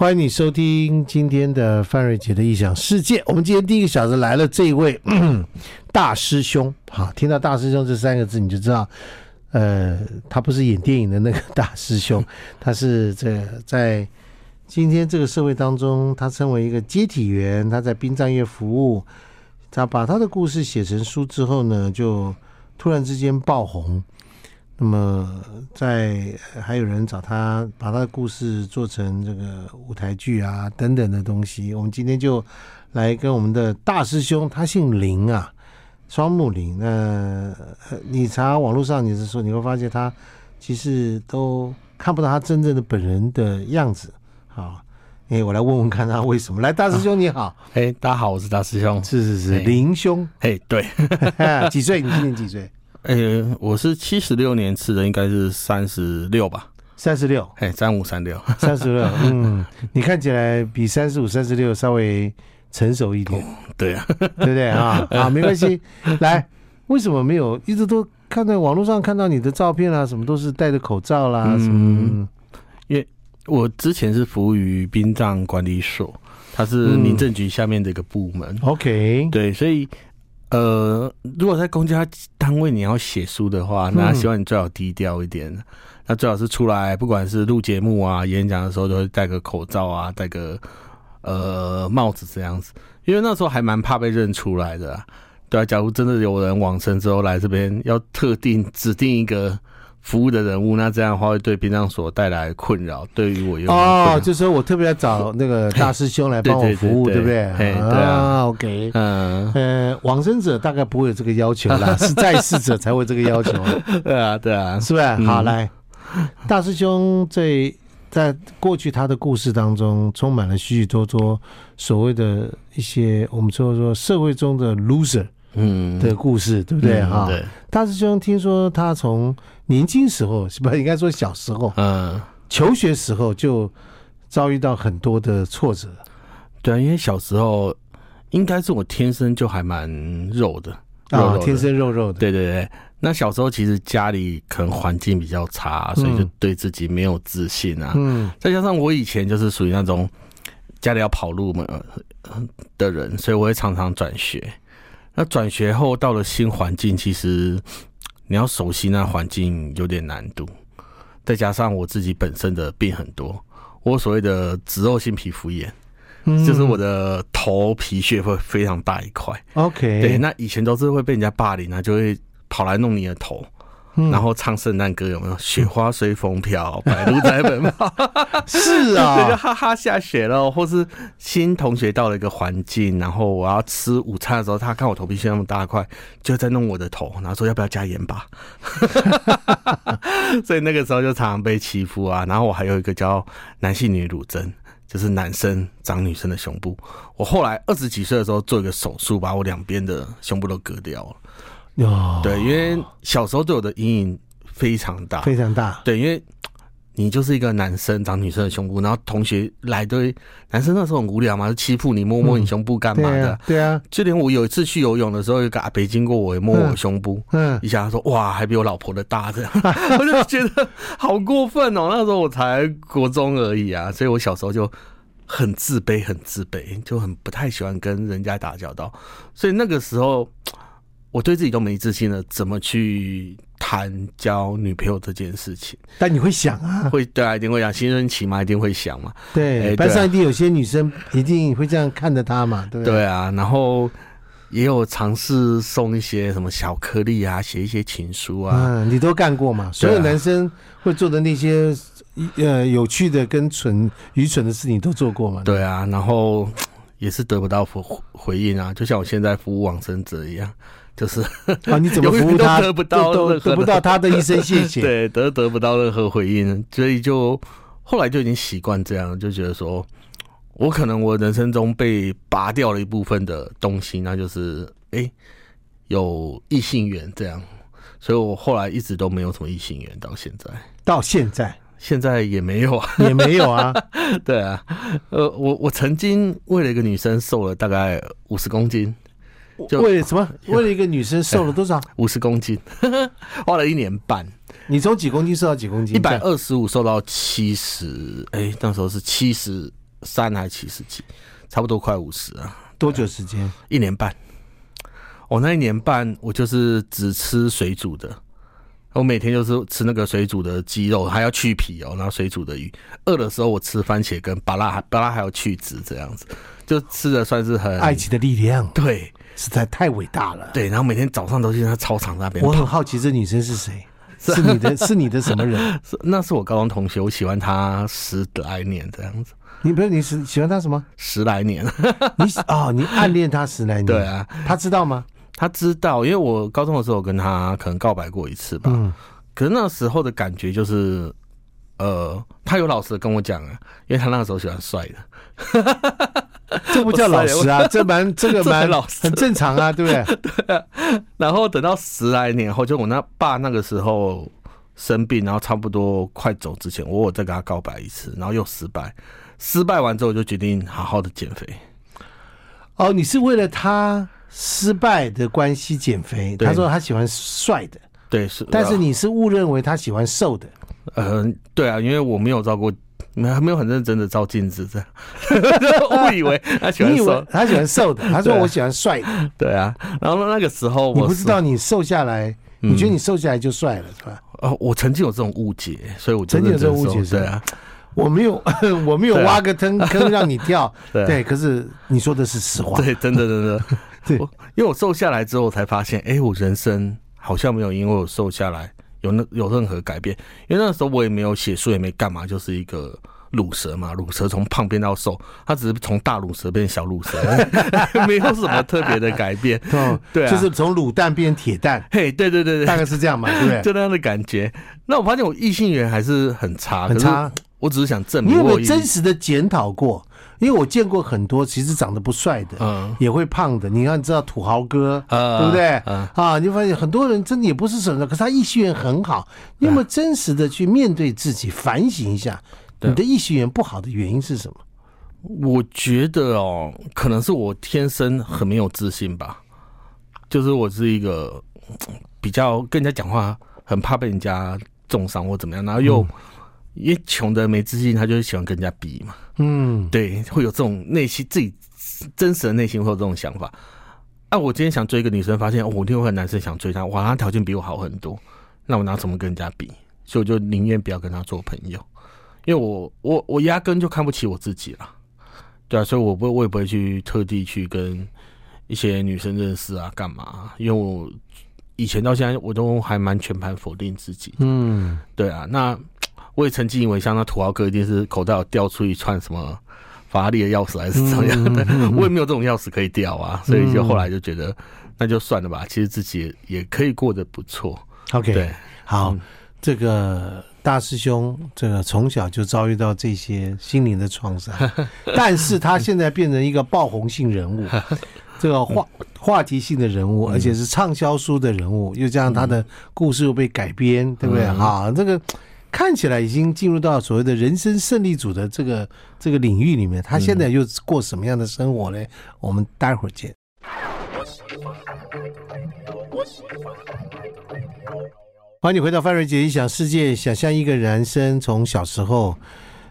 欢迎你收听今天的范瑞杰的异想世界。我们今天第一个小时来了这一位 大师兄，好，听到大师兄这三个字你就知道，呃，他不是演电影的那个大师兄，他是这在今天这个社会当中，他成为一个接体员，他在殡葬业服务，他把他的故事写成书之后呢，就突然之间爆红。那么，在还有人找他把他的故事做成这个舞台剧啊等等的东西。我们今天就来跟我们的大师兄，他姓林啊，双木林。那你查网络上，你是说你会发现他其实都看不到他真正的本人的样子。好，哎，我来问问看他为什么。来，大师兄你好，哎，大家好，我是大师兄，是是是，林兄，哎，对，几岁？你今年几岁？呃、欸，我是七十六年吃的，应该是三十六吧？三十六，哎，三五三六，三十六。嗯，你看起来比三十五、三十六稍微成熟一点。对啊，对不对啊？啊，没关系。来，为什么没有一直都看在网络上看到你的照片啊？什么都是戴着口罩啦？什么？嗯，因为我之前是服务于殡葬管理所，它是民政局下面的一个部门。嗯、OK，对，所以。呃，如果在公家单位你要写书的话，那希望你最好低调一点。嗯、那最好是出来，不管是录节目啊、演讲的时候，都会戴个口罩啊，戴个呃帽子这样子，因为那时候还蛮怕被认出来的、啊。对啊，假如真的有人往生之后来这边，要特定指定一个。服务的人物，那这样的话会对殡葬所带来困扰。对于我有哦，就是说我特别要找那个大师兄来帮我服务，对不对？对啊，OK，嗯呃，往生者大概不会有这个要求啦，是在世者才会这个要求。对啊，对啊，是不是？好，来，大师兄在在过去他的故事当中，充满了许许多多所谓的一些我们说说社会中的 loser。嗯，的故事对不对哈？对，大师兄听说他从年轻时候是不 应该说小时候，嗯，求学时候就遭遇到很多的挫折。对啊，因为小时候应该是我天生就还蛮肉的啊，天生肉肉的。对对对，那小时候其实家里可能环境比较差，所以就对自己没有自信啊。嗯，再加上我以前就是属于那种家里要跑路嘛的人，所以我会常常转学。那转学后到了新环境，其实你要熟悉那环境有点难度，再加上我自己本身的病很多，我所谓的脂漏性皮肤炎，嗯，就是我的头皮屑会非常大一块。OK，对，那以前都是会被人家霸凌啊，就会跑来弄你的头。然后唱圣诞歌有没有？雪花随风飘，白鹭在奔跑。是啊，对，就哈哈下雪了，或是新同学到了一个环境，然后我要吃午餐的时候，他看我头皮屑那么大块，就在弄我的头，然后说要不要加盐巴？所以那个时候就常常被欺负啊。然后我还有一个叫男性女乳症，就是男生长女生的胸部。我后来二十几岁的时候做一个手术，把我两边的胸部都割掉了。哦，对，因为小时候对我的阴影非常大，非常大。对，因为你就是一个男生长女生的胸部，然后同学来对男生那时候很无聊嘛，就欺负你，摸摸你胸部干嘛的？嗯、对啊，对啊，就连我有一次去游泳的时候，有个阿伯经过我，也摸我胸部，嗯，嗯一下他说哇，还比我老婆的大，这样，我就觉得好过分哦。那时候我才国中而已啊，所以我小时候就很自卑，很自卑，就很不太喜欢跟人家打交道，所以那个时候。我对自己都没自信了，怎么去谈交女朋友这件事情？但你会想啊，会对啊，一定会想，青春期嘛，一定会想嘛。对，班上一定有些女生一定会这样看着他嘛，对不对？对啊，然后也有尝试送一些什么小颗粒啊，写一些情书啊，嗯，你都干过嘛？所有男生会做的那些呃有趣的跟蠢愚蠢的事情都做过嘛？对啊，然后 也是得不到回回应啊，就像我现在服务往生者一样。就是啊，你怎么服务他？得不到都得不到他的一声谢谢，对，得得不到任何回应，所以就后来就已经习惯这样，就觉得说，我可能我人生中被拔掉了一部分的东西，那就是哎、欸，有异性缘这样，所以我后来一直都没有什么异性缘，到现在，到现在，现在也没有啊，也没有啊，对啊，呃，我我曾经为了一个女生瘦了大概五十公斤。就为了什么？为了一个女生瘦了多少？五十公斤，花了一年半。你从几公斤瘦到几公斤？一百二十五瘦到七十，哎，那时候是七十三还是七十几，差不多快五十啊。多久时间？一年半。我那一年半，我就是只吃水煮的。我每天就是吃那个水煮的鸡肉，还要去皮哦，然后水煮的鱼。饿的时候我吃番茄跟巴拉，巴拉还要去籽，这样子就吃的算是很爱情的力量。对，实在太伟大了。对，然后每天早上都去他操场那边。我很好奇，这女生是谁？是你的，是你的什么人？是那是我高中同学，我喜欢她十来年这样子。你不是你是喜欢她什么？十来年。你哦，你暗恋她十来年？对啊，他知道吗？他知道，因为我高中的时候跟他可能告白过一次吧。嗯，可是那时候的感觉就是，呃，他有老实跟我讲啊，因为他那个时候喜欢帅的。这不叫老实啊，这蛮 这个蛮老实，很正常啊，对不对？对啊。然后等到十来年后，就我那爸那个时候生病，然后差不多快走之前，我我再跟他告白一次，然后又失败。失败完之后，我就决定好好的减肥。哦，你是为了他？失败的关系减肥，他说他喜欢帅的，对是，但是你是误认为他喜欢瘦的，嗯、呃，对啊，因为我没有照过，没还没有很认真的照镜子，这样。误以为他喜欢瘦，他喜欢瘦的，他说我喜欢帅的，对啊，然后那个时候我你不知道你瘦下来，你觉得你瘦下来就帅了是吧？哦，我曾经有这种误解，所以我曾经有这种误解，对啊。我没有，我没有挖个坑坑让你跳，对，对，可是你说的是实话，对，真的，真的，对，因为我瘦下来之后，才发现，哎，我人生好像没有因为我瘦下来有那有任何改变，因为那时候我也没有写书，也没干嘛，就是一个乳蛇嘛，乳蛇从胖变到瘦，它只是从大乳蛇变小乳蛇，没有什么特别的改变，对，就是从卤蛋变铁蛋，嘿，对对对对，大概是这样嘛，对不对？就那样的感觉。那我发现我异性缘还是很差，很差。我只是想证明，你有没有真实的检讨过？因为我见过很多其实长得不帅的，嗯，也会胖的。你看，你知道土豪哥，对不对？啊，你就发现很多人真的也不是什么，可是他异性缘很好。你有没有真实的去面对自己，反省一下，你的异性缘不好的原因是什么？我觉得哦，可能是我天生很没有自信吧。就是我是一个比较跟人家讲话很怕被人家重伤或怎么样，然后又。因为穷的没自信，他就喜欢跟人家比嘛。嗯，对，会有这种内心自己真实的内心会有这种想法。啊，我今天想追一个女生，发现、哦、我另外一个男生想追她，哇，他条件比我好很多，那我拿什么跟人家比？所以我就宁愿不要跟他做朋友，因为我我我压根就看不起我自己了。对啊，所以我不我也不会去特地去跟一些女生认识啊，干嘛？因为我以前到现在我都还蛮全盘否定自己。嗯，对啊，那。我也曾经以为像那土豪哥一定是口袋有掉出一串什么法拉利的钥匙还是怎么样的，我也没有这种钥匙可以掉啊，所以就后来就觉得那就算了吧，其实自己也可以过得不错。OK，对，好，这个大师兄这个从小就遭遇到这些心灵的创伤，但是他现在变成一个爆红性人物，这个话话题性的人物，而且是畅销书的人物，又加上他的故事又被改编，对不对？好，这个。看起来已经进入到所谓的人生胜利组的这个这个领域里面，他现在又过什么样的生活呢？我们待会儿见。欢迎你回到范瑞杰异想世界，想象一个男生从小时候。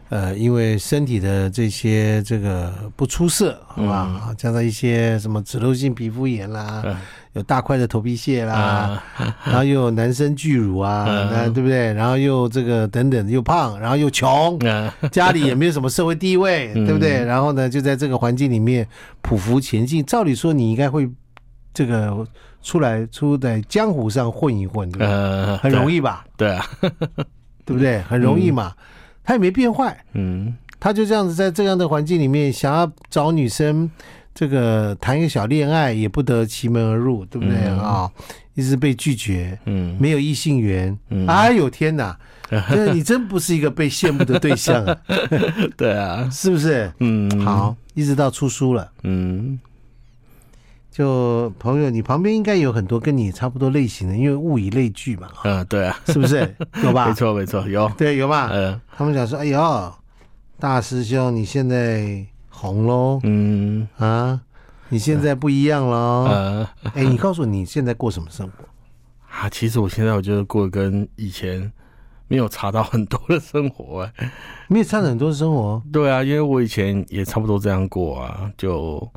呃，因为身体的这些这个不出色，好吧，嗯、加上一些什么脂漏性皮肤炎啦，嗯、有大块的头皮屑啦，嗯、然后又有男生巨乳啊，嗯、对不对？然后又这个等等，又胖，然后又穷，嗯、家里也没有什么社会地位，嗯、对不对？然后呢，就在这个环境里面匍匐前进。照理说，你应该会这个出来出在江湖上混一混，对吧？嗯、很容易吧？对啊，对不对？很容易嘛。嗯他也没变坏，嗯，他就这样子在这样的环境里面，想要找女生，这个谈一个小恋爱也不得其门而入，对不对啊？哦，一直被拒绝，嗯，没有异性缘，嗯，哎呦天哪，这你真不是一个被羡慕的对象啊，对啊，是不是？嗯，好，一直到出书了，嗯，就朋友，你旁边应该有很多跟你差不多类型的，因为物以类聚嘛，嗯，对啊，是不是？有吧？没错，没错，有，对，有吧？嗯。他们讲说：“哎呦，大师兄，你现在红喽，嗯啊，你现在不一样了。嗯，哎，你告诉我你现在过什么生活？啊，其实我现在我觉得过得跟以前没有差到很多的生活哎、欸，没有差很多的生活。对啊，因为我以前也差不多这样过啊，就。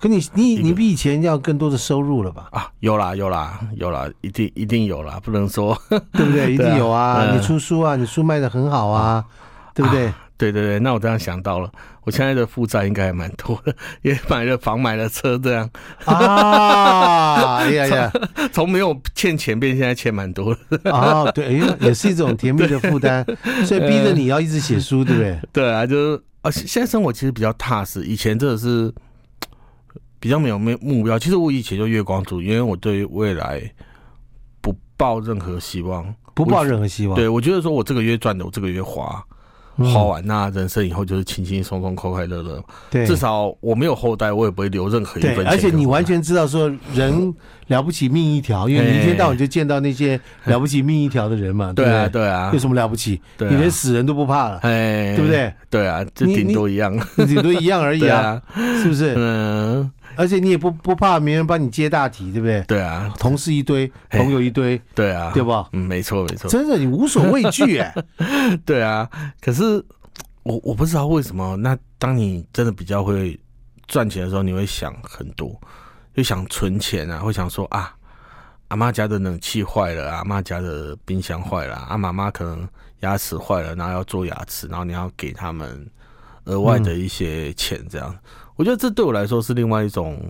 可你你你比以前要更多的收入了吧？啊，有啦有啦有啦，一定一定有啦，不能说对不对？一定有啊！你出书啊，你书卖的很好啊，对不对？对对对，那我这样想到了，我现在的负债应该还蛮多的，也买了房买了车这样啊！哎呀呀，从没有欠钱变现在欠蛮多的啊！对，哎，也是一种甜蜜的负担，所以逼着你要一直写书，对不对？对啊，就是啊，现在生活其实比较踏实，以前真的是。比较没有没目标，其实我以前就月光族，因为我对未来不抱任何希望，不抱任何希望。对，我觉得说我这个月赚的，我这个月花，花完那人生以后就是轻轻松松、快快乐乐。对，至少我没有后代，我也不会留任何一分钱。而且你完全知道说人了不起命一条，因为你一天到晚就见到那些 了不起命一条的人嘛。对啊，对啊，有什么了不起？你连死人都不怕了，哎，对不对？对啊，就顶多一样，顶多一样而已啊，是不是？嗯。而且你也不不怕别人帮你接大题，对不对？对啊，同事一堆，朋友一堆，对啊，对吧？嗯，没错没错，真的你无所畏惧 哎。对啊，可是我我不知道为什么，那当你真的比较会赚钱的时候，你会想很多，就想存钱啊，会想说啊，阿妈家的冷气坏了，阿妈家的冰箱坏了，阿妈妈可能牙齿坏了，然后要做牙齿，然后你要给他们额外的一些钱，这样。嗯我觉得这对我来说是另外一种，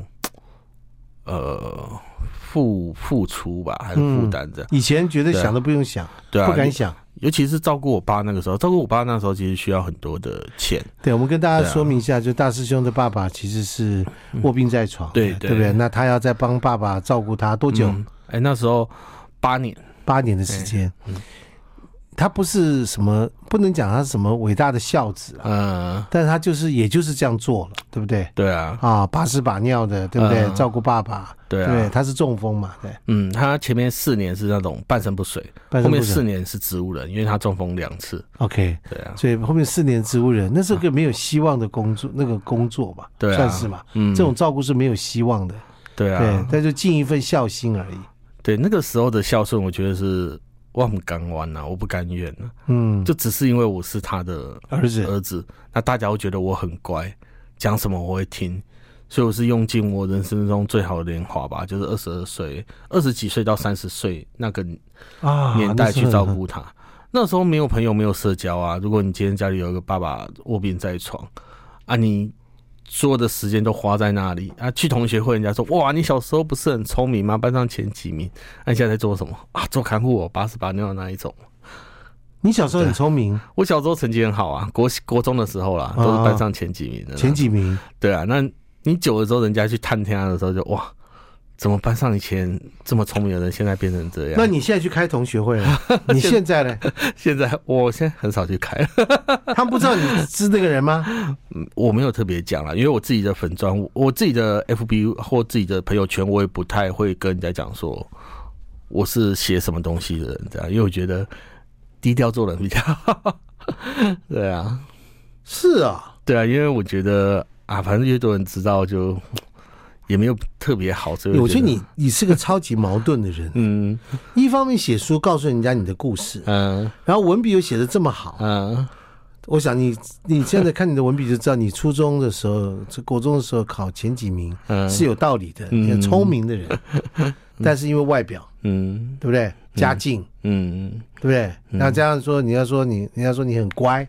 呃，付付出吧，还是负担这样。以前觉得想都不用想，对啊，不敢想。尤其是照顾我爸那个时候，照顾我爸那时候其实需要很多的钱。对，我们跟大家说明一下，就大师兄的爸爸其实是卧病在床，对对不对？那他要再帮爸爸照顾他多久？哎，那时候八年，八年的时间。他不是什么，不能讲他是什么伟大的孝子啊，嗯，但是他就是也就是这样做了，对不对？对啊，啊，把屎把尿的，对不对？照顾爸爸，对啊，对他是中风嘛，对，嗯，他前面四年是那种半身不遂，后面四年是植物人，因为他中风两次。OK，对啊，所以后面四年植物人，那是个没有希望的工作，那个工作嘛，对，算是嘛，嗯，这种照顾是没有希望的，对啊，对，但就尽一份孝心而已。对，那个时候的孝顺，我觉得是。我很甘愿呐，我不甘愿呐，嗯，就只是因为我是他的儿子，儿子，那大家会觉得我很乖，讲什么我会听，所以我是用尽我人生中最好的年华吧，就是二十二岁、二十几岁到三十岁那个啊年代去照顾他。那时候没有朋友，没有社交啊。如果你今天家里有一个爸爸卧病在床啊，你。所有的时间都花在那里啊！去同学会，人家说：“哇，你小时候不是很聪明吗？班上前几名。”那你现在在做什么啊？做看护，八十八尿的那一种。你小时候很聪明，我小时候成绩很好啊，国国中的时候啦，都是班上前几名的。前几名，对啊。那你久了之后，人家去探听他的时候，就哇。怎么班上以前这么聪明的人，现在变成这样？那你现在去开同学会了？你现在呢？现在我现在很少去开。他们不知道你是那个人吗？嗯，我没有特别讲了，因为我自己的粉专，我自己的 FB 或自己的朋友圈，我也不太会跟人家讲说我是写什么东西的人，这样，因为我觉得低调做人比较好。对啊，是啊，对啊，因为我觉得啊，反正越多人知道就。也没有特别好，所以我觉得你你是个超级矛盾的人。嗯，一方面写书告诉人家你的故事，嗯，然后文笔又写的这么好，嗯，我想你你现在看你的文笔就知道，你初中的时候、这国中的时候考前几名是有道理的，很聪明的人，但是因为外表，嗯，对不对？家境，嗯，对不对？那这样说，你要说你，人家说你很乖，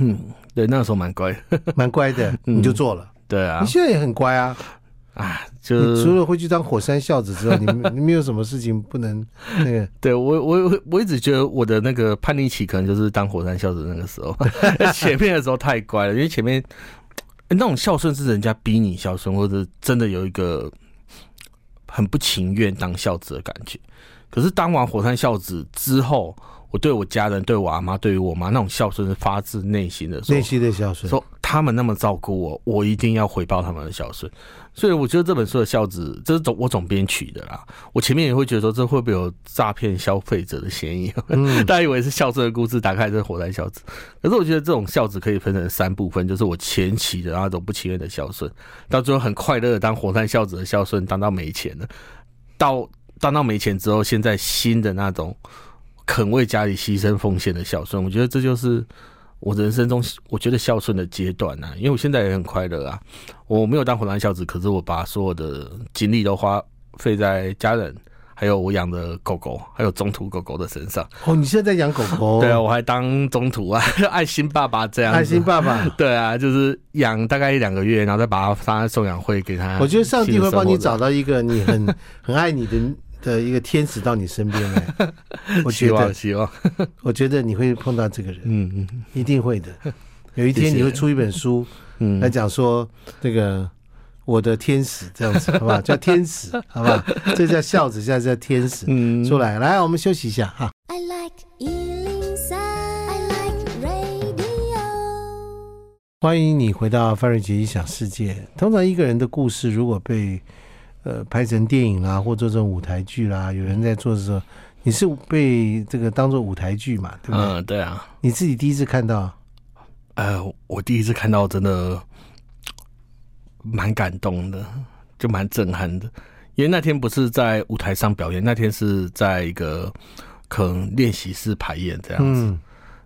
嗯，对，那个时候蛮乖，蛮乖的，你就做了，对啊，你现在也很乖啊。啊，就除了会去当火山孝子之外，你 你没有什么事情不能那个？对我我我一直觉得我的那个叛逆期可能就是当火山孝子那个时候，前面的时候太乖了，因为前面那种孝顺是人家逼你孝顺，或者真的有一个很不情愿当孝子的感觉。可是当完火山孝子之后，我对我家人、对我阿妈、对于我妈那种孝顺是发自内心的，内心的孝顺。说他们那么照顾我，我一定要回报他们的孝顺。所以我觉得这本书的孝子，这是总我总编曲的啦。我前面也会觉得说，这会不会有诈骗消费者的嫌疑？嗯、大家以为是孝顺的故事，打开这火山孝子。可是我觉得这种孝子可以分成三部分，就是我前期的那种不情愿的孝顺，到最后很快乐的当火山孝子的孝顺，当到没钱了，到当到没钱之后，现在新的那种。肯为家里牺牲奉献的孝顺。我觉得这就是我人生中我觉得孝顺的阶段呢、啊。因为我现在也很快乐啊，我没有当湖南孝子，可是我把所有的精力都花费在家人。还有我养的狗狗，还有中途狗狗的身上。哦，你现在在养狗狗？对啊，我还当中途啊，爱心爸爸这样。爱心爸爸。对啊，就是养大概一两个月，然后再把它放在送养会给他。我觉得上帝会帮你找到一个你很 很爱你的的一个天使到你身边来。我觉得，希望，我觉得你会碰到这个人。嗯嗯，一定会的。有一天你会出一本书，嗯，来讲说这个。我的天使这样子，好不好？叫天使，好不好？这叫孝子，现在叫天使。嗯，出来，来，我们休息一下哈。I like 103, I like radio。欢迎你回到范瑞杰异想世界。通常一个人的故事，如果被呃拍成电影啦，或者这种舞台剧啦，有人在做的时候，你是被这个当做舞台剧嘛？对不对？嗯，对啊。你自己第一次看到？呃，我第一次看到，真的。蛮感动的，就蛮震撼的，因为那天不是在舞台上表演，那天是在一个可能练习室排演这样子。嗯、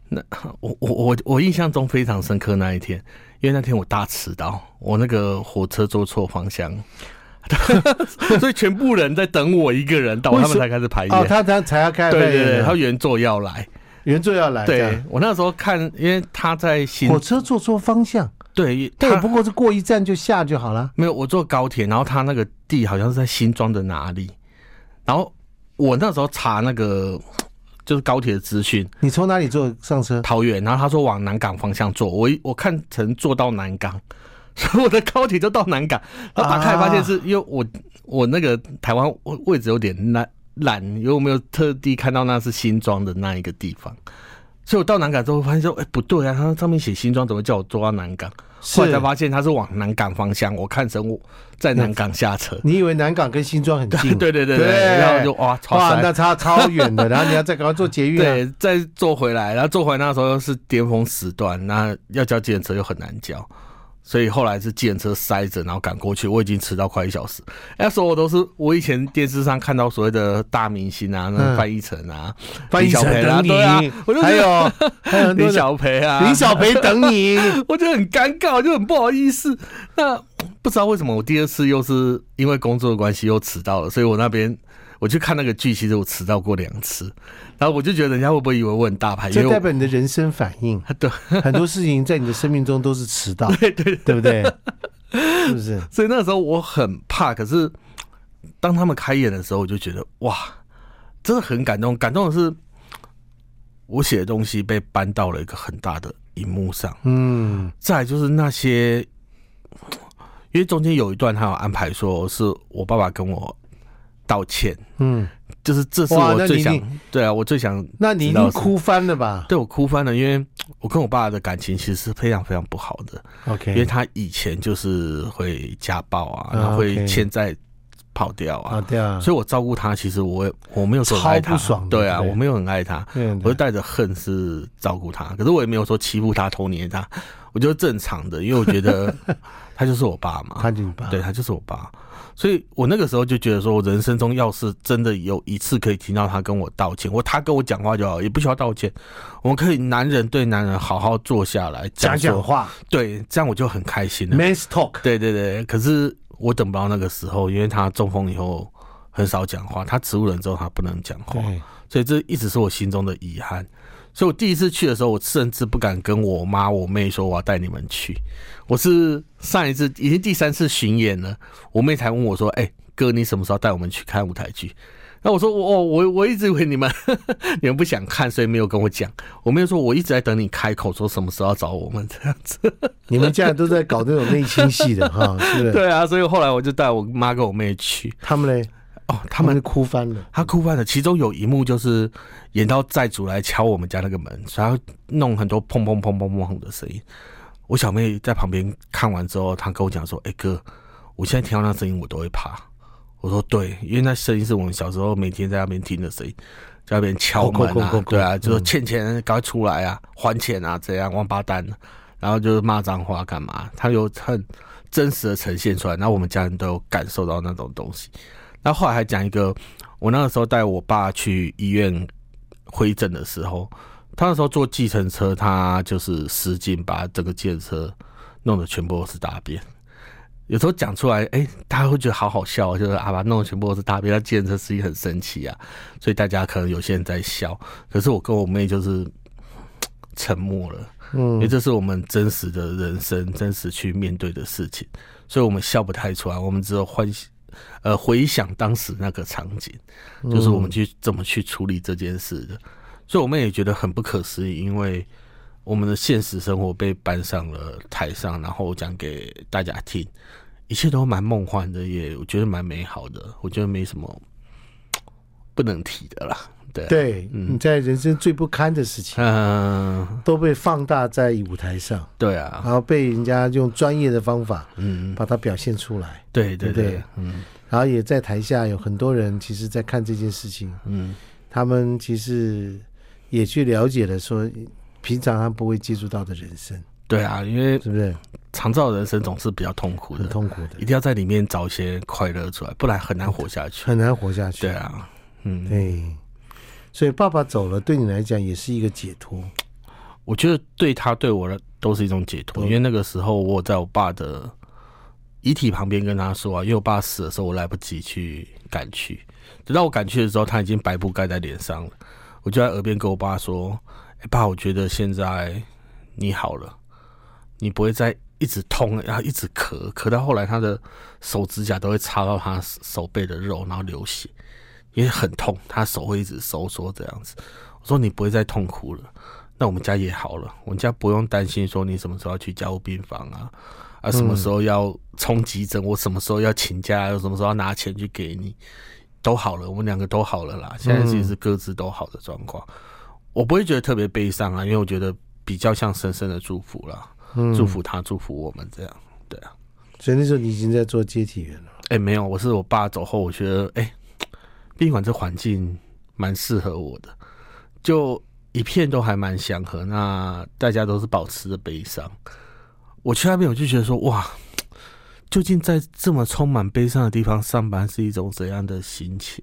那我我我我印象中非常深刻那一天，因为那天我大迟到，我那个火车坐错方向，所以全部人在等我一个人到，他们才开始排演。哦，他他才要开，对对对，他原作要来，原作要来。对，我那时候看，因为他在新火车坐错方向。对，对，不过是过一站就下就好了。没有，我坐高铁，然后他那个地好像是在新庄的哪里，然后我那时候查那个 就是高铁的资讯。你从哪里坐上车？桃园，然后他说往南港方向坐，我我看成坐到南港，所以我的高铁就到南港。然后打开发现是因为我我那个台湾位置有点难。懒，因为我没有特地看到那是新庄的那一个地方。所以我到南港之后发现说，哎、欸，不对啊，它上面写新庄，怎么叫我坐到南港？后来才发现他是往南港方向，我看成我在南港下车。你以为南港跟新庄很近？对对对对，然后就哇，哇，那差超远的。然后你要再赶快坐捷运，对，再坐回来，然后坐回来那时候又是巅峰时段，那要叫计程车又很难叫。所以后来是计程车塞着，然后赶过去。我已经迟到快一小时。那时候我都是我以前电视上看到所谓的大明星啊，那范逸臣啊，范逸臣等你，我就还有 还有林小培啊，林小培等你，我就很尴尬，我就很不好意思。那不知道为什么我第二次又是因为工作的关系又迟到了，所以我那边。我去看那个剧，其实我迟到过两次，然后我就觉得人家会不会以为我很大牌？这代表你的人生反应。对，很多事情在你的生命中都是迟到，对对对不对？是不是？所以那个时候我很怕，可是当他们开演的时候，我就觉得哇，真的很感动。感动的是，我写的东西被搬到了一个很大的荧幕上。嗯，再来就是那些，因为中间有一段他有安排说是我爸爸跟我。道歉，嗯，就是这是我最想，对啊，我最想，那你一定哭翻了吧？对，我哭翻了，因为 我跟我爸的感情其实是非常非常不好的。OK，因为他以前就是会家暴啊，然后会欠债跑掉啊，对啊，所以我照顾他，其实我我没有说爱他，对啊，我没有很爱他，我就带着恨是照顾他，可是我也没有说欺负他、偷捏他，我觉得正常的，因为我觉得 他就是我爸嘛，他就是爸，对，他就是我爸。所以我那个时候就觉得说，我人生中要是真的有一次可以听到他跟我道歉，我他跟我讲话就好，也不需要道歉，我们可以男人对男人好好坐下来讲讲话，对，这样我就很开心了。Man's talk，对对对。可是我等不到那个时候，因为他中风以后很少讲话，他植物人之后他不能讲话，所以这一直是我心中的遗憾。所以我第一次去的时候，我甚至不敢跟我妈、我妹说我要带你们去。我是上一次已经第三次巡演了，我妹才问我说：“哎、欸，哥，你什么时候带我们去看舞台剧？”那我说：“我我我一直以为你们 你们不想看，所以没有跟我讲。”我妹说：“我一直在等你开口，说什么时候要找我们这样子。”你们家都在搞这种内心戏的哈，是不是？对啊，所以后来我就带我妈跟我妹去，他们嘞。哦，他们 哭翻了，他哭翻了。其中有一幕就是演到债主来敲我们家那个门，然后弄很多砰砰砰砰砰的声音。我小妹在旁边看完之后，她跟我讲说：“哎、欸、哥，我现在听到那声音我都会怕。”我说：“对，因为那声音是我们小时候每天在那边听的声音，在那边敲门啊，对啊，就说欠钱赶快出来啊，还钱啊，这样王八蛋，然后就是骂脏话干嘛？他有很真实的呈现出来，然后我们家人都有感受到那种东西。”那后来还讲一个，我那个时候带我爸去医院回诊的时候，他那时候坐计程车，他就是使劲把这个计程车弄得全部都是大便。有时候讲出来，哎、欸，大家会觉得好好笑，就是啊，把弄得全部都是大便。他计程车司机很生气啊，所以大家可能有些人在笑，可是我跟我妹就是沉默了，嗯，因为这是我们真实的人生，真实去面对的事情，所以我们笑不太出来，我们只有欢喜，呃，回想当时那个场景，就是我们去怎么去处理这件事的，所以我们也觉得很不可思议，因为我们的现实生活被搬上了台上，然后讲给大家听，一切都蛮梦幻的，也我觉得蛮美好的，我觉得没什么不能提的啦。对、你在人生最不堪的事情，嗯，都被放大在舞台上，对啊，然后被人家用专业的方法，嗯，把它表现出来，对对对，对，嗯。然后也在台下有很多人，其实在看这件事情。嗯，他们其实也去了解了，说平常他不会接触到的人生。对啊，因为是不是？长照人生总是比较痛苦的，很痛苦的，一定要在里面找一些快乐出来，不然很难活下去，很难活下去。对啊，嗯，对。所以爸爸走了，对你来讲也是一个解脱。我觉得对他对我的都是一种解脱，因为那个时候我在我爸的。遗体旁边跟他说啊，因为我爸死的时候我来不及去赶去，等到我赶去的时候他已经白布盖在脸上了。我就在耳边跟我爸说：“哎，爸，我觉得现在你好了，你不会再一直痛，然后一直咳，咳到后来他的手指甲都会插到他手背的肉，然后流血，因为很痛，他手会一直收缩这样子。我说你不会再痛苦了，那我们家也好了，我们家不用担心说你什么时候要去加护病房啊。”啊，什么时候要冲急诊？我什么时候要请假？什么时候要拿钱去给你？都好了，我们两个都好了啦。现在其实是各自都好的状况，我不会觉得特别悲伤啊，因为我觉得比较像深深的祝福啦，祝福他，祝福我们这样。对啊，所以那时候你已经在做接体员了？哎，没有，我是我爸走后，我觉得哎，殡仪馆这环境蛮适合我的，就一片都还蛮祥和，那大家都是保持着悲伤。我去那边，我就觉得说，哇，究竟在这么充满悲伤的地方上班是一种怎样的心情？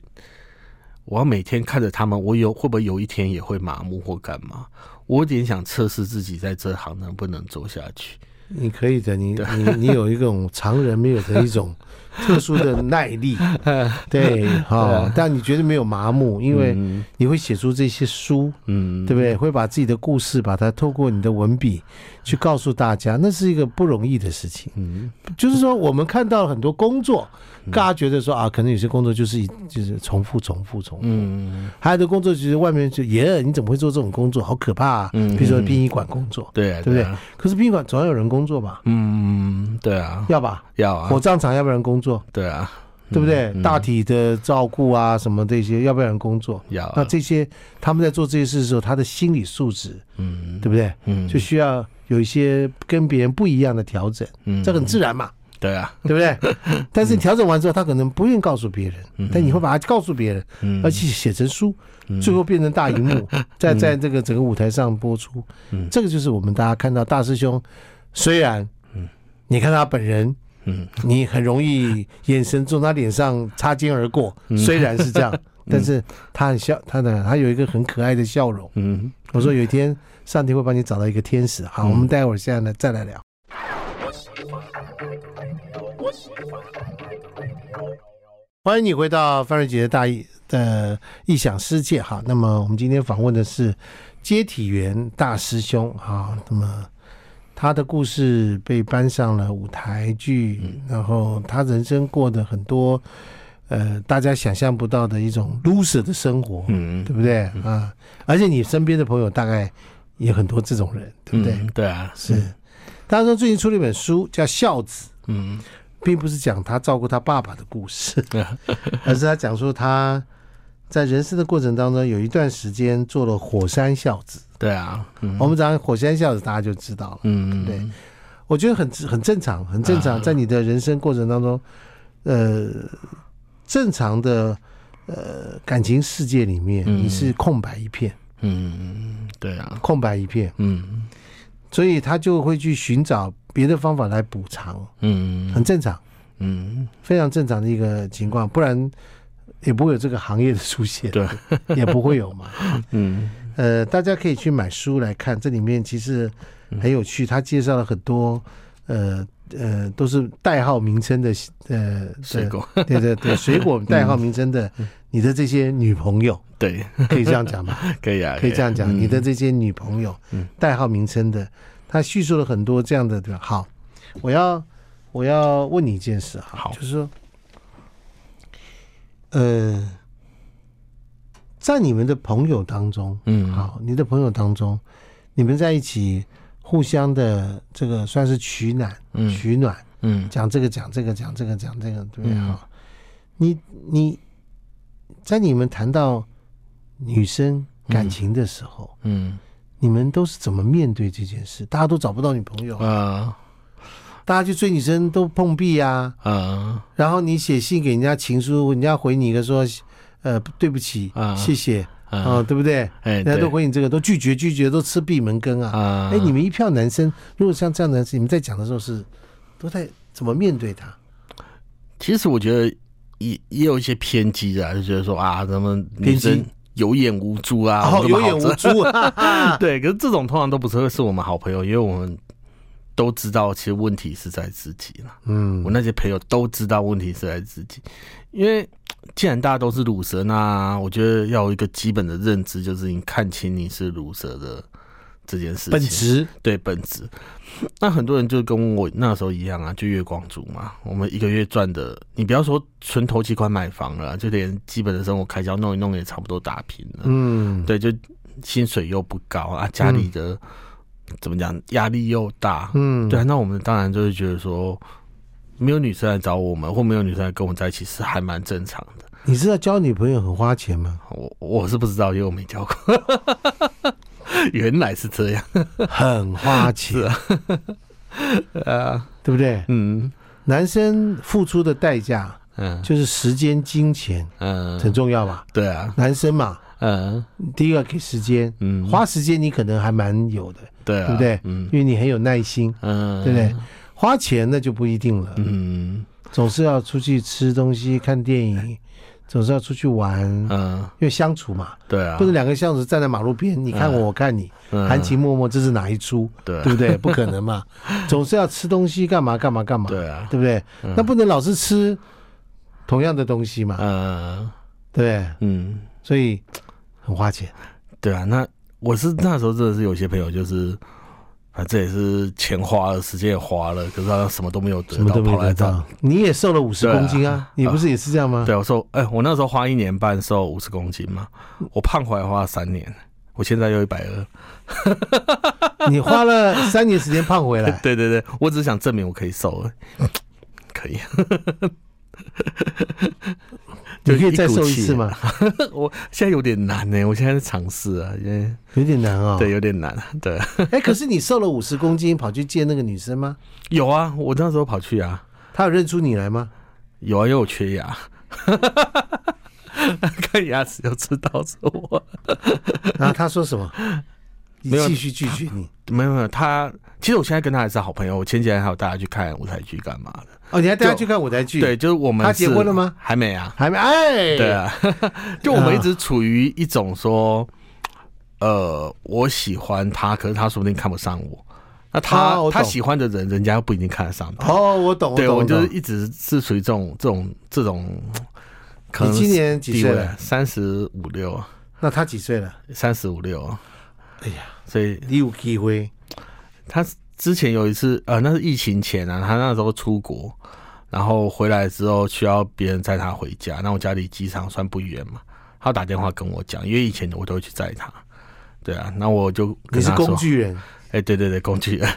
我要每天看着他们，我有会不会有一天也会麻木或干嘛？我有点想测试自己在这行能不能做下去。你可以的，你你你有一种常人没有的一种。特殊的耐力，对，好，但你绝对没有麻木，因为你会写出这些书，嗯，对不对？会把自己的故事，把它透过你的文笔去告诉大家，那是一个不容易的事情。嗯，就是说，我们看到很多工作，大家觉得说啊，可能有些工作就是就是重复、重复、重复。嗯，还有的工作就是外面就耶，你怎么会做这种工作？好可怕啊！嗯，比如说殡仪馆工作，对，对不对？可是殡仪馆总要有人工作吧？嗯，对啊，要吧？要啊，火葬场要不然工作？对啊，对不对？大体的照顾啊，什么这些，要不要人工作？要。那这些他们在做这些事的时候，他的心理素质，嗯，对不对？嗯，就需要有一些跟别人不一样的调整，嗯，这很自然嘛。对啊，对不对？但是调整完之后，他可能不愿意告诉别人，但你会把它告诉别人，而且写成书，最后变成大荧幕，在在这个整个舞台上播出。嗯，这个就是我们大家看到大师兄，虽然，嗯，你看他本人。嗯，你很容易眼神从他脸上擦肩而过，虽然是这样，但是他很笑，他的他有一个很可爱的笑容。嗯，我说有一天上帝会帮你找到一个天使。好，我们待会儿现在呢再来聊。欢迎你回到范瑞杰的大意的异想世界。哈，那么我们今天访问的是接体员大师兄。哈，那么。他的故事被搬上了舞台剧，然后他人生过的很多，呃，大家想象不到的一种 loser 的生活，嗯，对不对啊？而且你身边的朋友大概也很多这种人，对不对？嗯、对啊，是。他说最近出了一本书叫《孝子》，嗯，并不是讲他照顾他爸爸的故事，而是他讲说他。在人生的过程当中，有一段时间做了火山孝子。对啊，嗯、我们讲火山孝子，大家就知道了。嗯，对，我觉得很很正常，很正常。在你的人生过程当中，呃，正常的呃感情世界里面，你是空白一片。嗯嗯，对啊，空白一片。嗯，所以他就会去寻找别的方法来补偿。嗯，很正常。嗯，非常正常的一个情况，不然。也不会有这个行业的出现，对，也不会有嘛。嗯，呃，大家可以去买书来看，这里面其实很有趣，他介绍了很多，呃呃，都是代号名称的，呃，水果，对对对，水果代号名称的，你的这些女朋友，对，可以这样讲吗？可以啊，可以这样讲，你的这些女朋友，代号名称的，他叙述了很多这样的，对吧？好，我要我要问你一件事，好，就是说。呃，在你们的朋友当中，嗯，好，你的朋友当中，你们在一起互相的这个算是取暖，嗯，取暖，嗯，讲这个讲这个讲这个讲这个，对不对？好，你你在你们谈到女生感情的时候，嗯，你们都是怎么面对这件事？大家都找不到女朋友啊。大家去追女生都碰壁啊，嗯，然后你写信给人家情书，人家回你一个说，呃，对不起，谢谢，啊，对不对？哎人家都回你这个，都拒绝拒绝，都吃闭门羹啊。哎，你们一票男生，如果像这样的，你们在讲的时候是都在怎么面对他？其实我觉得也也有一些偏激的，就觉得说啊，咱们女生有眼无珠啊，有眼无珠啊，对。可是这种通常都不是会是我们好朋友，因为我们。都知道，其实问题是在自己了。嗯，我那些朋友都知道问题是在自己，因为既然大家都是乳蛇，那我觉得要有一个基本的认知，就是你看清你是乳蛇的这件事情。本质对本质。那很多人就跟我那时候一样啊，就月光族嘛。我们一个月赚的，你不要说存头期款买房了，就连基本的生活开销弄一弄也差不多打平了。嗯，对，就薪水又不高啊，家里的。怎么讲？压力又大，嗯，对。那我们当然就是觉得说，没有女生来找我们，或没有女生来跟我们在一起，是还蛮正常的。你知道交女朋友很花钱吗？我我是不知道，因为我没交过。原来是这样，很花钱 啊，对不对？嗯，男生付出的代价，嗯，就是时间、金钱，嗯，很重要吧？对啊，男生嘛。嗯，第一个给时间，嗯，花时间你可能还蛮有的，对，对不对？嗯，因为你很有耐心，嗯，对不对？花钱那就不一定了，嗯，总是要出去吃东西、看电影，总是要出去玩，嗯，因为相处嘛，对啊，不能两个相处站在马路边，你看我，我看你，含情脉脉，这是哪一出？对，对不对？不可能嘛，总是要吃东西，干嘛干嘛干嘛？对啊，对不对？那不能老是吃同样的东西嘛，嗯，对，嗯，所以。很花钱，对啊，那我是那时候真的是有些朋友，就是反正也是钱花了，时间也花了，可是他什么都没有得到，什么都没有得到。你也瘦了五十公斤啊？啊你不是也是这样吗？啊、对，我瘦，哎、欸，我那时候花一年半瘦五十公斤嘛，我胖回来花了三年，我现在又一百二。你花了三年时间胖回来？对对对，我只是想证明我可以瘦了，可以。你可以再瘦一次吗？我现在有点难呢，我现在在尝试啊，因为有点难啊、哦。对，有点难。对，哎、欸，可是你瘦了五十公斤，跑去见那个女生吗？有啊，我那时候跑去啊。她有认出你来吗？有啊，因为我缺牙，看牙齿就知道是我。然后他说什么？没有继续拒绝你？没有没有，他其实我现在跟他还是好朋友。我前几天还有带她去看舞台剧干嘛的。哦，你还带他去看舞台剧？对，就是我们。他结婚了吗？还没啊，还没。哎，对啊，就我们一直处于一种说，呃，我喜欢他，可是他说不定看不上我。那他他喜欢的人，人家又不一定看得上他。哦，我懂，对，我就是一直是属于这种这种这种。你今年几岁了？三十五六。那他几岁了？三十五六。哎呀。所以你有机会，他之前有一次，呃，那是疫情前啊，他那时候出国，然后回来之后需要别人载他回家，那我家离机场算不远嘛，他打电话跟我讲，因为以前我都会去载他，对啊，那我就你是工具人，哎、欸，对对对，工具人，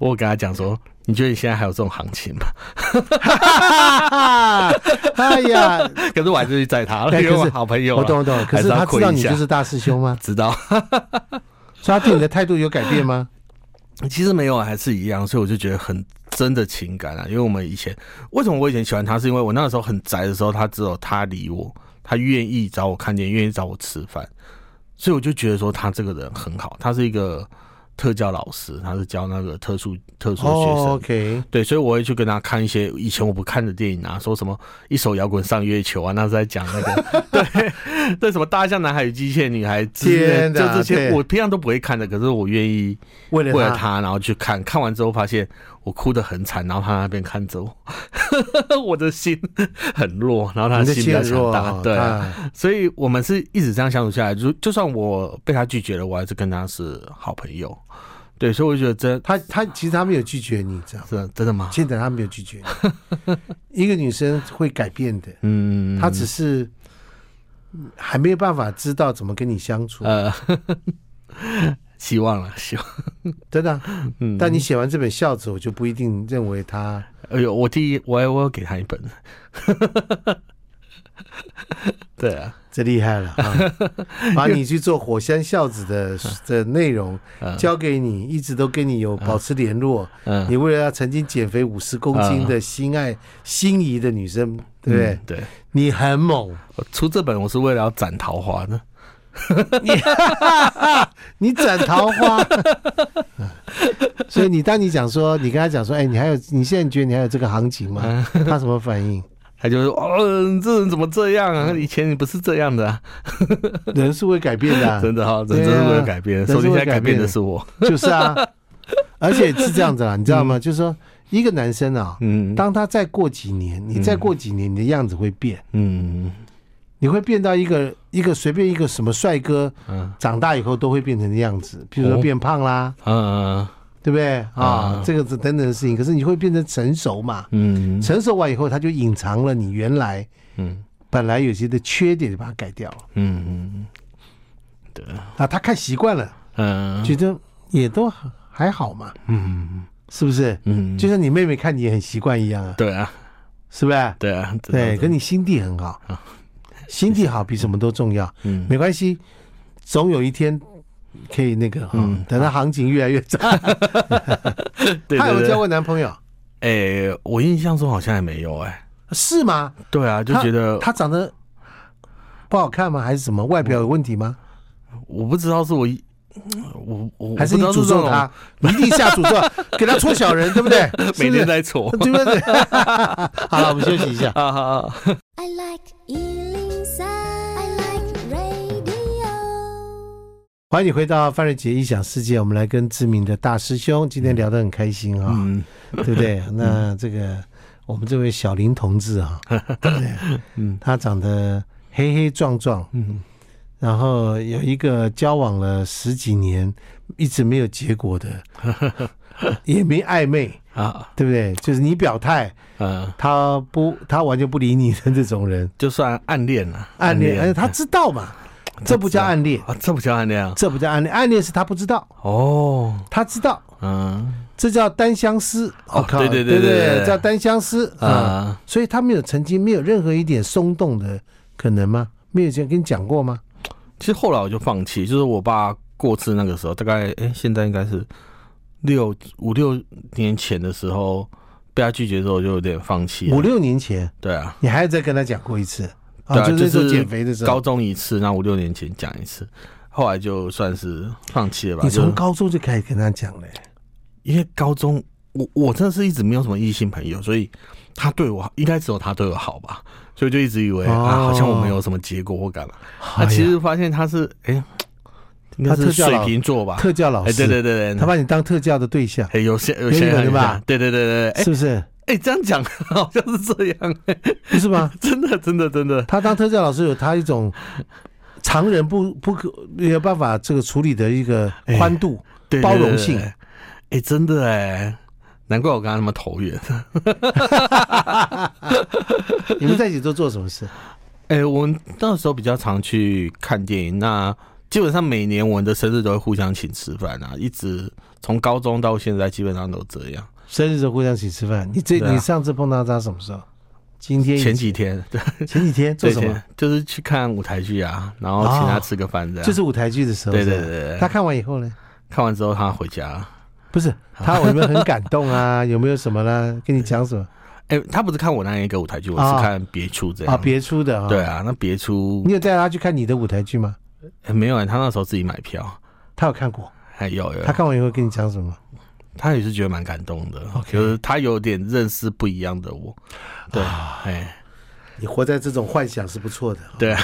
我跟他讲说，你觉得你现在还有这种行情吗？哎呀，可是我还是去载他了，因为我好朋友，我懂我懂，可是他知道你就是大师兄吗？知道。所以他对你的态度有改变吗？其实没有，还是一样。所以我就觉得很真的情感啊。因为我们以前为什么我以前喜欢他，是因为我那个时候很宅的时候，他只有他理我，他愿意找我看电影，愿意找我吃饭，所以我就觉得说他这个人很好。他是一个特教老师，他是教那个特殊特殊学生。哦、OK，对，所以我会去跟他看一些以前我不看的电影啊，说什么一首摇滚上月球啊，那是在讲那个。对 对什么大象男孩与机械女孩之类，就这些我平常都不会看的，可是我愿意为了他，然后去看。看完之后发现我哭得很惨，然后他那边看着我，我的心很弱，然后他的心比较强大，对，所以我们是一直这样相处下来，就就算我被他拒绝了，我还是跟他是好朋友。对，所以我觉得真他他其实他没有拒绝你，这样是真的吗？现在他没有拒绝你。一个女生会改变的，嗯，她只是还没有办法知道怎么跟你相处。呃，希望了，希望真的。嗯，但你写完这本孝子，我就不一定认为他。哎呦，我第一，我我要给他一本。对啊。这厉害了啊！把你去做火山孝子的的内容交给你，一直都跟你有保持联络。你为了要曾经减肥五十公斤的心爱心仪的女生，对不对？对，你很猛。出这本我是为了要斩桃花呢。你你斩桃花，所以你当你讲说，你跟他讲说，哎，你还有，你现在觉得你还有这个行情吗？他什么反应？他就说：“哦，这人怎么这样啊？以前你不是这样的啊。人是会改变的，真的哈，人真的会改变。所以现在改变的是我，就是啊。而且是这样子啦，你知道吗？就是说，一个男生啊，嗯，当他再过几年，你再过几年，你的样子会变，嗯，你会变到一个一个随便一个什么帅哥，嗯，长大以后都会变成的样子，比如说变胖啦，嗯。”对不对啊？这个是等等的事情，可是你会变成成熟嘛？嗯，成熟完以后，他就隐藏了你原来嗯本来有些的缺点，就把它改掉了。嗯嗯，对啊，他看习惯了，嗯，觉得也都还好嘛。嗯，是不是？嗯，就像你妹妹看你也很习惯一样啊。对啊，是不是？对啊，对，跟你心地很好，心地好比什么都重要。嗯，没关系，总有一天。可以那个，嗯，等到行情越来越涨。他有没有交过男朋友？哎、欸，我印象中好像也没有、欸，哎，是吗？对啊，就觉得他，他长得不好看吗？还是什么外表有问题吗？我，我不知道是我，我我还是你诅咒他，一定下诅咒，给他搓小人，对不对？每天在搓，对不对？好了，我们休息一下。好好好。I like 欢迎你回到范瑞杰异想世界，我们来跟知名的大师兄今天聊得很开心啊、哦，嗯、对不对？那这个我们这位小林同志啊，对不对？嗯，他长得黑黑壮壮，嗯，然后有一个交往了十几年一直没有结果的，也没暧昧啊，对不对？就是你表态，嗯，他不，他完全不理你的这种人，就算暗恋了，暗恋，而且他知道嘛。这不叫暗恋啊！这不叫暗恋啊！这不叫暗恋，暗恋是他不知道哦，他知道，嗯，这叫单相思。哦，对对对对，叫单相思啊。所以他没有曾经没有任何一点松动的可能吗？没有这样跟你讲过吗？其实后来我就放弃，就是我爸过世那个时候，大概哎，现在应该是六五六年前的时候，被他拒绝之后，就有点放弃。五六年前，对啊，你还要再跟他讲过一次。对啊，就是减肥的时候，高中一次，那五六年前讲一次，后来就算是放弃了吧。你从高中就开始跟他讲了，因为高中我我真的是一直没有什么异性朋友，所以他对我应该只有他对我好吧，所以就一直以为啊，好像我没有什么结果或干嘛。他其实发现他是哎，他是水瓶座吧，特教老师，对对对对，他把你当特教的对象，有些有些人吧，对对对对，是不是？哎，这样讲 好像是这样，不是吗？真的，真的，真的。他当特教老师有他一种常人不不可没有办法这个处理的一个宽度、包容性。哎，真的哎，难怪我跟他那么投缘。你们在一起都做什么事？哎，我们那时候比较常去看电影，那基本上每年我们的生日都会互相请吃饭啊，一直从高中到现在基本上都这样。生日时候互相一起吃饭，你这你上次碰到他什么时候？今天前几天，对，前几天做什么？就是去看舞台剧啊，然后请他吃个饭这样。就是舞台剧的时候。对对对。他看完以后呢？看完之后他回家。不是他有没有很感动啊？有没有什么呢？跟你讲什么？哎，他不是看我那一个舞台剧，我是看别出这样。啊，别出的啊。对啊，那别出。你有带他去看你的舞台剧吗？没有啊，他那时候自己买票。他有看过。还有有。他看完以后跟你讲什么？他也是觉得蛮感动的.就是他有点认识不一样的我。对，哎、啊，你活在这种幻想是不错的。对，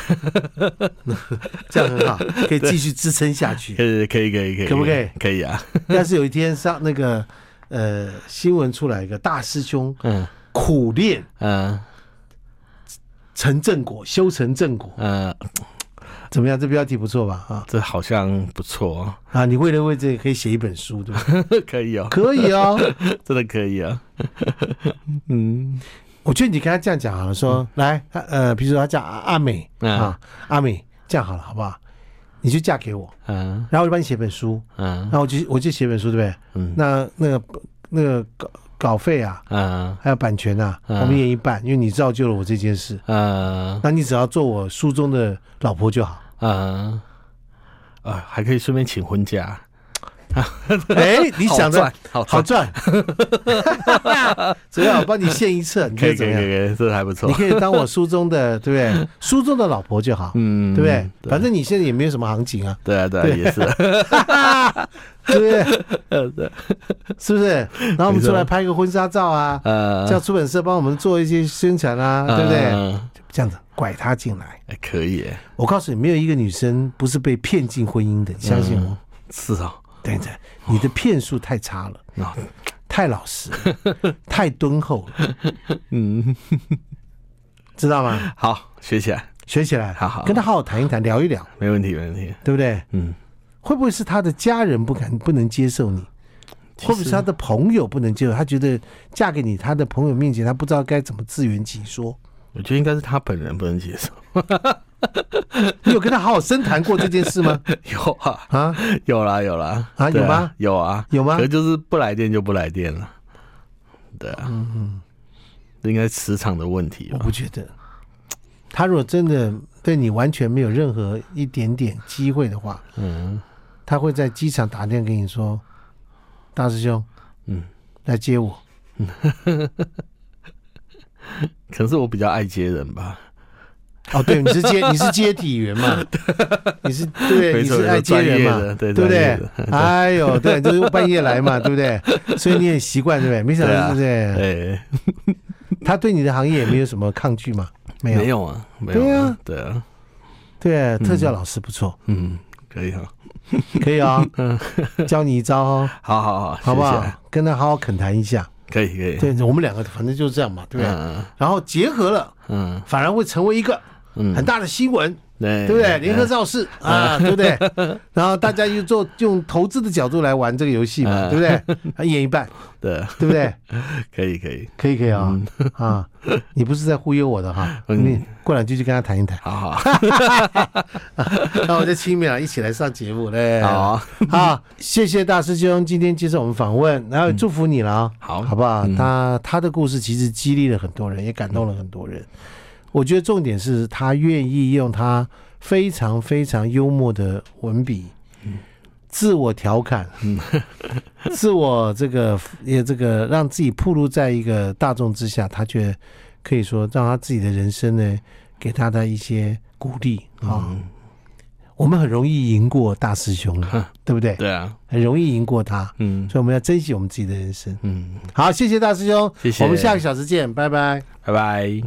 这样很好，可以继续支撑下去。可以，可以，可以，可以，可不可以？可以啊。要是有一天上那个呃新闻出来一个大师兄，嗯，苦练，嗯，成正果，修成正果，嗯。怎么样？这标题不错吧？啊，这好像不错啊！啊，你为了为这个可以写一本书，对吧？可以哦，可以哦，真的可以啊！嗯，我觉得你跟他这样讲好了，说、嗯、来，呃，比如说他叫阿美、嗯、啊，阿美，这样好了，好不好？你就嫁给我，嗯，然后我就帮你写本书，嗯，然后我就我就写本书，对不对？嗯，那那个那个稿稿费啊，嗯，还有版权啊，嗯、我们也一半，因为你造就了我这件事，嗯，那你只要做我书中的老婆就好。嗯，啊，还可以顺便请婚假。哎、欸，你想的好好赚，只要我帮你献一次，你可以怎么样？可以可以可以，这还不错。你可以当我书中的，对不对？书中的老婆就好，嗯，对不对？反正你现在也没有什么行情啊。对啊，对啊，也是，对不对？对，是不是？然后我们出来拍个婚纱照啊，呃，叫出版社帮我们做一些宣传啊，对不对？这样子拐他进来，哎，可以。我告诉你，没有一个女生不是被骗进婚姻的，相信我。是啊。等等，你的骗术太差了，哦、太老实了，太敦厚了，嗯，知道吗？好，学起来，学起来，好好跟他好好谈一谈，聊一聊，没问题，没问题，对不对？嗯，会不会是他的家人不敢、不能接受你？会不会是他的朋友不能接受？他觉得嫁给你，他的朋友面前，他不知道该怎么自圆其说。我觉得应该是他本人不能接受。你有跟他好好深谈过这件事吗？有啊，啊，有啦，有啦，啊，有吗？有啊，有吗？可是就是不来电就不来电了，对啊，嗯嗯，应该磁场的问题。我不觉得，他如果真的对你完全没有任何一点点机会的话，嗯，他会在机场打电话给你说：“大师兄，嗯，来接我。”可能是我比较爱接人吧。哦，对，你是接你是接体员嘛？你是对，你是爱接人嘛？对不对？哎呦，对，就是半夜来嘛，对不对？所以你也习惯，对不对？没想到，对不对？他对你的行业也没有什么抗拒吗？没有，没有啊，没有。对啊，对啊，对，特教老师不错，嗯，可以哈，可以啊，嗯，教你一招哦，好好好，好不好？跟他好好恳谈一下。可以可以，对，我们两个反正就是这样嘛，对不对？然后结合了，嗯，反而会成为一个很大的新闻。对，对不对？联合造势啊，对不对？然后大家又做用投资的角度来玩这个游戏嘛，对不对？还演一半，对，对不对？可以，可以，可以，可以啊！啊，你不是在忽悠我的哈？你过两句就跟他谈一谈，好好。那我就亲民了，一起来上节目嘞。好，好，谢谢大师兄今天接受我们访问，然后祝福你了啊！好，好不好？他他的故事其实激励了很多人，也感动了很多人。我觉得重点是他愿意用他非常非常幽默的文笔，自我调侃，自我这个也这个让自己暴露在一个大众之下，他却可以说让他自己的人生呢，给他的一些鼓励啊。我们很容易赢过大师兄，对不对？对啊，很容易赢过他。嗯，所以我们要珍惜我们自己的人生。嗯，好，谢谢大师兄，谢谢。我们下个小时见，拜拜，拜拜。